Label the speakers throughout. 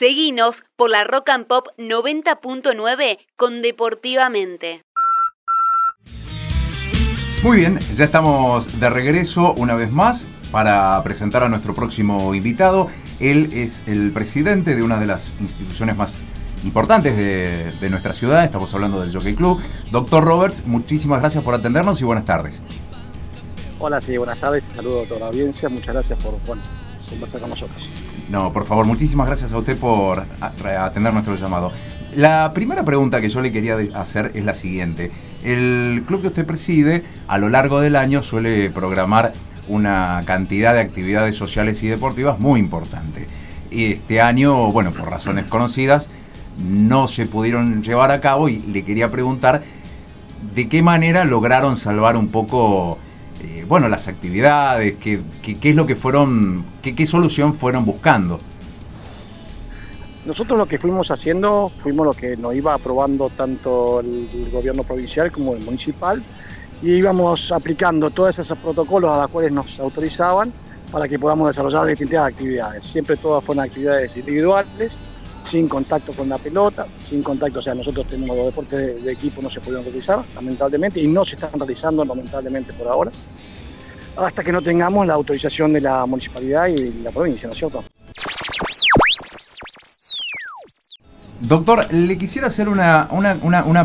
Speaker 1: Seguinos por la Rock and Pop 90.9 con Deportivamente.
Speaker 2: Muy bien, ya estamos de regreso una vez más para presentar a nuestro próximo invitado. Él es el presidente de una de las instituciones más importantes de, nuestra ciudad, estamos hablando del Jockey Club. Doctor Roberts, muchísimas gracias por atendernos y buenas tardes.
Speaker 3: Hola, sí, buenas tardes y saludo a toda la audiencia. Muchas gracias por conversar con nosotros.
Speaker 2: No, por favor, muchísimas gracias a usted por atender nuestro llamado. La primera pregunta que yo le quería hacer es la siguiente. El club que usted preside a lo largo del año suele programar una cantidad de actividades sociales y deportivas muy importante. Y este año, bueno, por razones conocidas, no se pudieron llevar a cabo y le quería preguntar de qué manera lograron salvar un poco, eh, bueno, las actividades, qué, qué, es lo que fueron, qué, qué solución fueron buscando.
Speaker 3: Nosotros lo que fuimos haciendo, fuimos lo que nos iba aprobando tanto el, gobierno provincial como el municipal y íbamos aplicando todos esos protocolos a los cuales nos autorizaban para que podamos desarrollar distintas actividades. Siempre todas fueron actividades individuales, sin contacto con la pelota, sin contacto, o sea, nosotros tenemos los deportes de, equipo no se pudieron realizar, lamentablemente, y no se están realizando lamentablemente por ahora, hasta que no tengamos la autorización de la municipalidad y la provincia, ¿no es cierto?
Speaker 2: Doctor, le quisiera hacer una,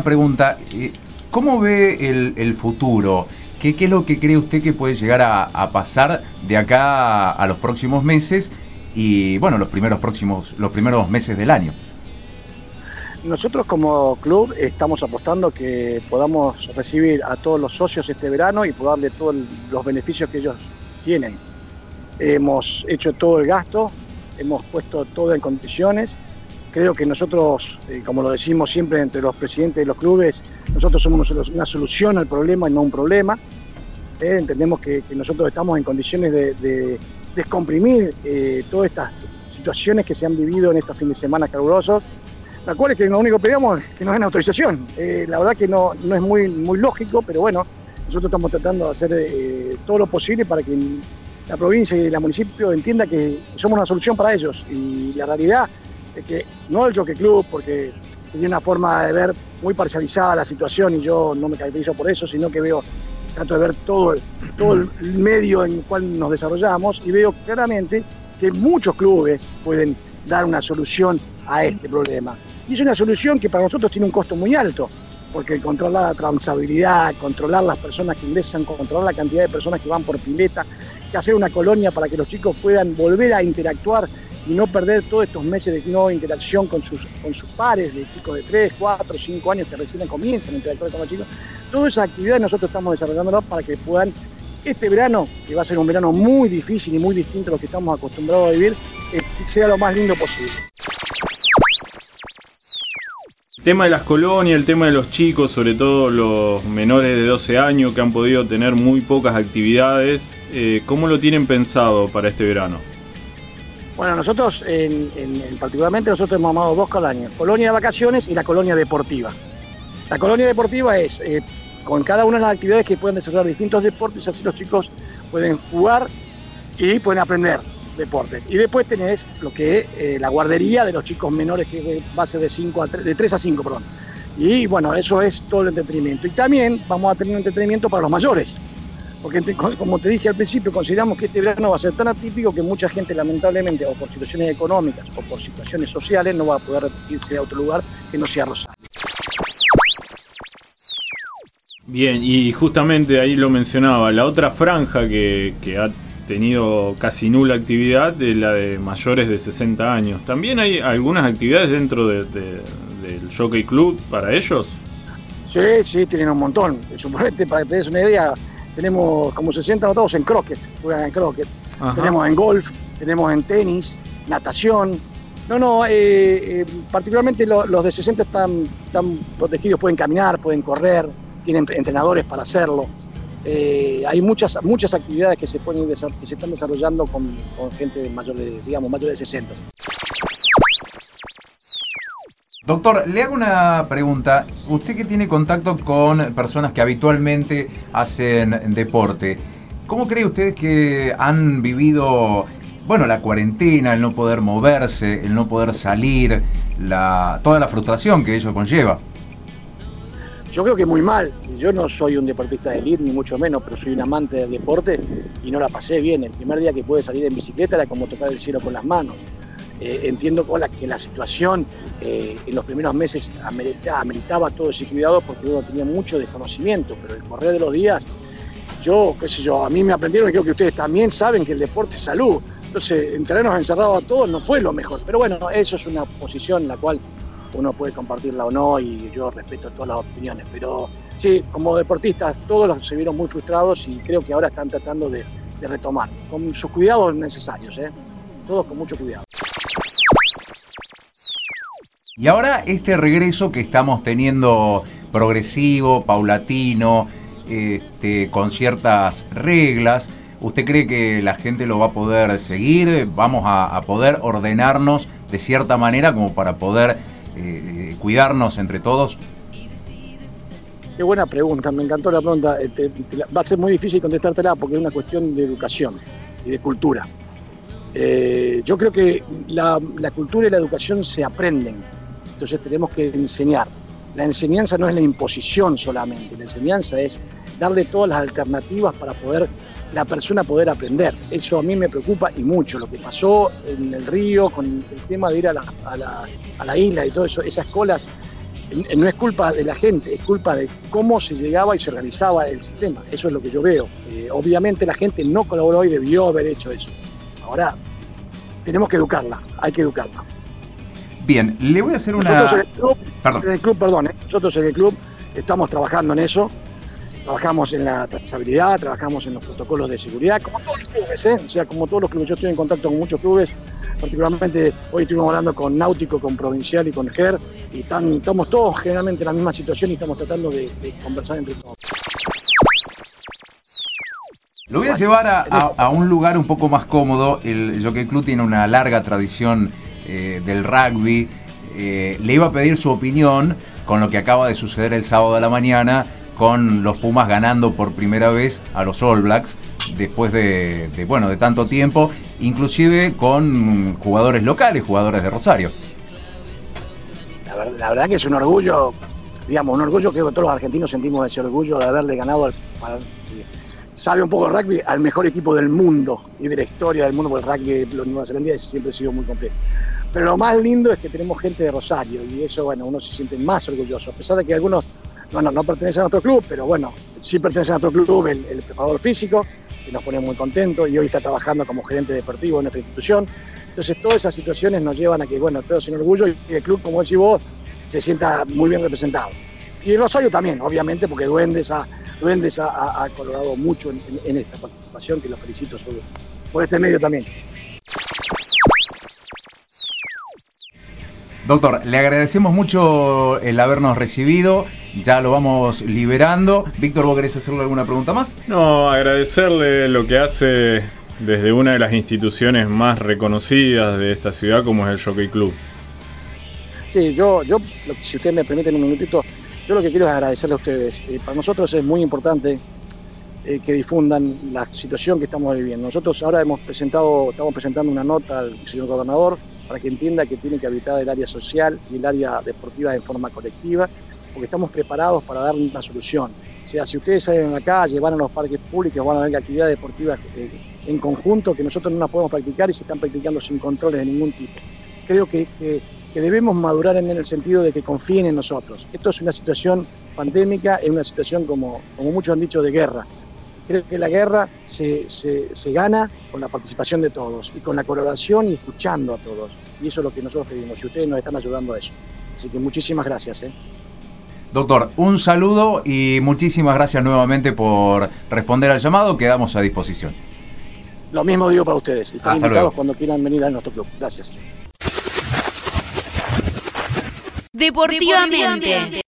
Speaker 2: pregunta. Eh, ¿Cómo ve el, futuro? ¿Qué, es lo que cree usted que puede llegar a, pasar de acá a, los próximos meses y, bueno, los primeros, próximos, los primeros meses del año?
Speaker 3: Nosotros como club estamos apostando que podamos recibir a todos los socios este verano y darle todos los beneficios que ellos tienen. Hemos hecho todo el gasto, hemos puesto todo en condiciones Creo que nosotros, eh, como lo decimos siempre entre los presidentes de los clubes, nosotros somos una solución al problema y no un problema. Eh, entendemos que, nosotros estamos en condiciones de, descomprimir eh, todas estas situaciones que se han vivido en estos fines de semana calurosos, las cuales que lo único que pedimos es que nos den autorización. la verdad que no, no es muy, muy lógico, pero bueno, nosotros estamos tratando de hacer todo lo posible para que la provincia y el municipio entienda que somos una solución para ellos. Y la realidad que no el Jockey Club, porque sería una forma de ver muy parcializada la situación y yo no me caracterizo por eso, sino que veo, trato de ver todo, todo el medio en el cual nos desarrollamos y veo claramente que muchos clubes pueden dar una solución a este problema. Y es una solución que para nosotros tiene un costo muy alto, porque controlar la transabilidad, controlar las personas que ingresan, controlar la cantidad de personas que van por pileta, que hacer una colonia para que los chicos puedan volver a interactuar y no perder todos estos meses de no interacción con sus, con sus pares, de chicos de 3, 4, 5 años que recién comienzan a interactuar con los chicos. Todas esas actividades nosotros estamos desarrollándolas para que puedan, este verano, que va a ser un verano muy difícil y muy distinto a lo que estamos acostumbrados a vivir, eh, sea lo más lindo posible.
Speaker 4: El tema de las colonias, el tema de los chicos, sobre todo los menores de 12 años que han podido tener muy pocas actividades, eh, ¿cómo lo tienen pensado para este verano?
Speaker 3: Bueno, nosotros, en, particularmente, nosotros hemos amado dos colonias, colonia de vacaciones y la colonia deportiva. La colonia deportiva es eh, con cada una de las actividades que pueden desarrollar distintos deportes, así los chicos pueden jugar y pueden aprender deportes. Y después tenés lo que es eh, la guardería de los chicos menores, que va a ser de, 5 a 3, de 3 a 5, perdón. Y bueno, eso es todo el entretenimiento. Y también vamos a tener un entretenimiento para los mayores porque como te dije al principio, consideramos que este verano va a ser tan atípico que mucha gente lamentablemente, o por situaciones económicas o por situaciones sociales, no va a poder irse a otro lugar que no sea Rosario.
Speaker 4: Bien, y justamente ahí lo mencionaba, la otra franja que, ha tenido casi nula actividad es la de mayores de 60 años. ¿También hay algunas actividades dentro del Jockey Club para ellos?
Speaker 3: Sí, sí, tienen un montón. Suponete, para que te des una idea, tenemos como 60 todos en croquet, juegan en croquet. Tenemos en golf, tenemos en tenis, natación. No, no, eh, eh, particularmente los de 60 están, están protegidos, pueden caminar, pueden correr, tienen entrenadores para hacerlo. Eh, hay muchas, muchas actividades que se, pueden, están desarrollando con, gente mayor de, digamos, mayor de 60.
Speaker 2: Doctor, le hago una pregunta. Usted que tiene contacto con personas que habitualmente hacen deporte, ¿cómo cree usted que han vivido bueno, la cuarentena, el no poder moverse, el no poder salir, toda la frustración que eso conlleva.
Speaker 3: Yo creo que muy mal. Yo no soy un deportista de elite, ni mucho menos, pero soy un amante del deporte y no la pasé bien. El primer día que pude salir en bicicleta era como tocar el cielo con las manos. Eh, entiendo que la situación eh, en los primeros meses ameritaba, todo ese cuidado porque uno tenía mucho desconocimiento, pero el correr de los días, yo, qué sé yo, a mí me aprendieron y creo que ustedes también saben que el deporte es salud. Entonces, entrarnos encerrados a todos no fue lo mejor. Pero bueno, eso es una posición en la cual uno puede compartirla o no y yo respeto todas las opiniones. Pero sí, como deportistas todos se vieron muy frustrados y creo que ahora están tratando de, retomar, con sus cuidados necesarios, ¿eh? todos con mucho cuidado.
Speaker 2: Y ahora este regreso que estamos teniendo progresivo, paulatino, este, con ciertas reglas, ¿usted cree que la gente lo va a poder seguir? ¿Vamos a poder ordenarnos de cierta manera como para poder eh, cuidarnos entre todos?
Speaker 3: Qué buena pregunta, me encantó la pregunta. Eh, va a ser muy difícil contestártela porque es una cuestión de educación y de cultura. Eh, yo creo que la, cultura y la educación se aprenden, entonces tenemos que enseñar. La enseñanza no es la imposición solamente, la enseñanza es darle todas las alternativas para poder la persona poder aprender. Eso a mí me preocupa y mucho. Lo que pasó en el río con el tema de ir a la, a la, isla y todo eso, esas colas, no es culpa de la gente, es culpa de cómo se llegaba y se realizaba el sistema. Eso es lo que yo veo. Eh, obviamente la gente no colaboró y debió haber hecho eso. Ahora, tenemos que educarla, hay que educarla.
Speaker 2: Bien, le voy a hacer una...
Speaker 3: Nosotros en el club, perdón, en el club, perdón, ¿eh? nosotros en el club estamos trabajando en eso trabajamos en la trazabilidad, trabajamos en los protocolos de seguridad, como todos los clubes, ¿eh? o sea, como todos los clubes. Yo estoy en contacto con muchos clubes, particularmente hoy estuvimos hablando con Náutico, con Provincial y con GER, y estamos todos generalmente en la misma situación y estamos tratando de, conversar entre todos.
Speaker 2: Lo voy a llevar a, un lugar un poco más cómodo. El Jockey Club tiene una larga tradición eh, del rugby. Eh, le iba a pedir su opinión con lo que acaba de suceder el sábado de la mañana con los Pumas ganando por primera vez a los All Blacks después de, bueno de tanto tiempo, inclusive con jugadores locales, jugadores de Rosario.
Speaker 3: La, verdad que es un orgullo, digamos, un orgullo que todos los argentinos sentimos ese orgullo de haberle ganado al, sabe un poco el rugby al mejor equipo del mundo y de la historia del mundo, porque el rugby los neozelandeses siempre ha sido muy completo. Pero lo más lindo es que tenemos gente de Rosario y eso, bueno, uno se siente más orgulloso, a pesar de que algunos bueno, no pertenece a nuestro club, pero bueno, sí pertenece a nuestro club el, el físico, y nos pone muy contentos, y hoy está trabajando como gerente deportivo en nuestra institución. Entonces, todas esas situaciones nos llevan a que, bueno, todos sin orgullo, y el club, como decís vos, se sienta muy bien representado. Y el Rosario también, obviamente, porque Duendes ha, Duendes ha, colaborado mucho en, esta participación, que lo felicito por este medio también.
Speaker 2: Doctor, le agradecemos mucho el habernos recibido. Ya lo vamos liberando. Víctor, ¿vos querés hacerle alguna pregunta más?
Speaker 4: No, agradecerle lo que hace desde una de las instituciones más reconocidas de esta ciudad, como es el Jockey Club.
Speaker 3: Sí, yo, yo si ustedes me permiten un minutito, yo lo que quiero es agradecerle a ustedes. Eh, para nosotros es muy importante eh, que difundan la situación que estamos viviendo. Nosotros ahora hemos presentado, estamos presentando una nota al señor gobernador para que entienda que tiene que habitar el área social y el área deportiva en forma colectiva, porque estamos preparados para dar una solución. O sea, si ustedes salen a la calle, van a los parques públicos, van a ver actividades deportivas eh, en conjunto que nosotros no las podemos practicar y se están practicando sin controles de ningún tipo. Creo que, debemos madurar en el sentido de que confíen en nosotros. Esto es una situación pandémica, es una situación, como, como muchos han dicho, de guerra. Creo que la guerra se, se, gana con la participación de todos y con la colaboración y escuchando a todos. Y eso es lo que nosotros pedimos y ustedes nos están ayudando a eso. Así que muchísimas gracias. ¿eh?
Speaker 2: Doctor, un saludo y muchísimas gracias nuevamente por responder al llamado. Quedamos a disposición.
Speaker 3: Lo mismo digo para ustedes. Están invitados cuando quieran venir a nuestro club. Gracias.
Speaker 1: Deportivamente.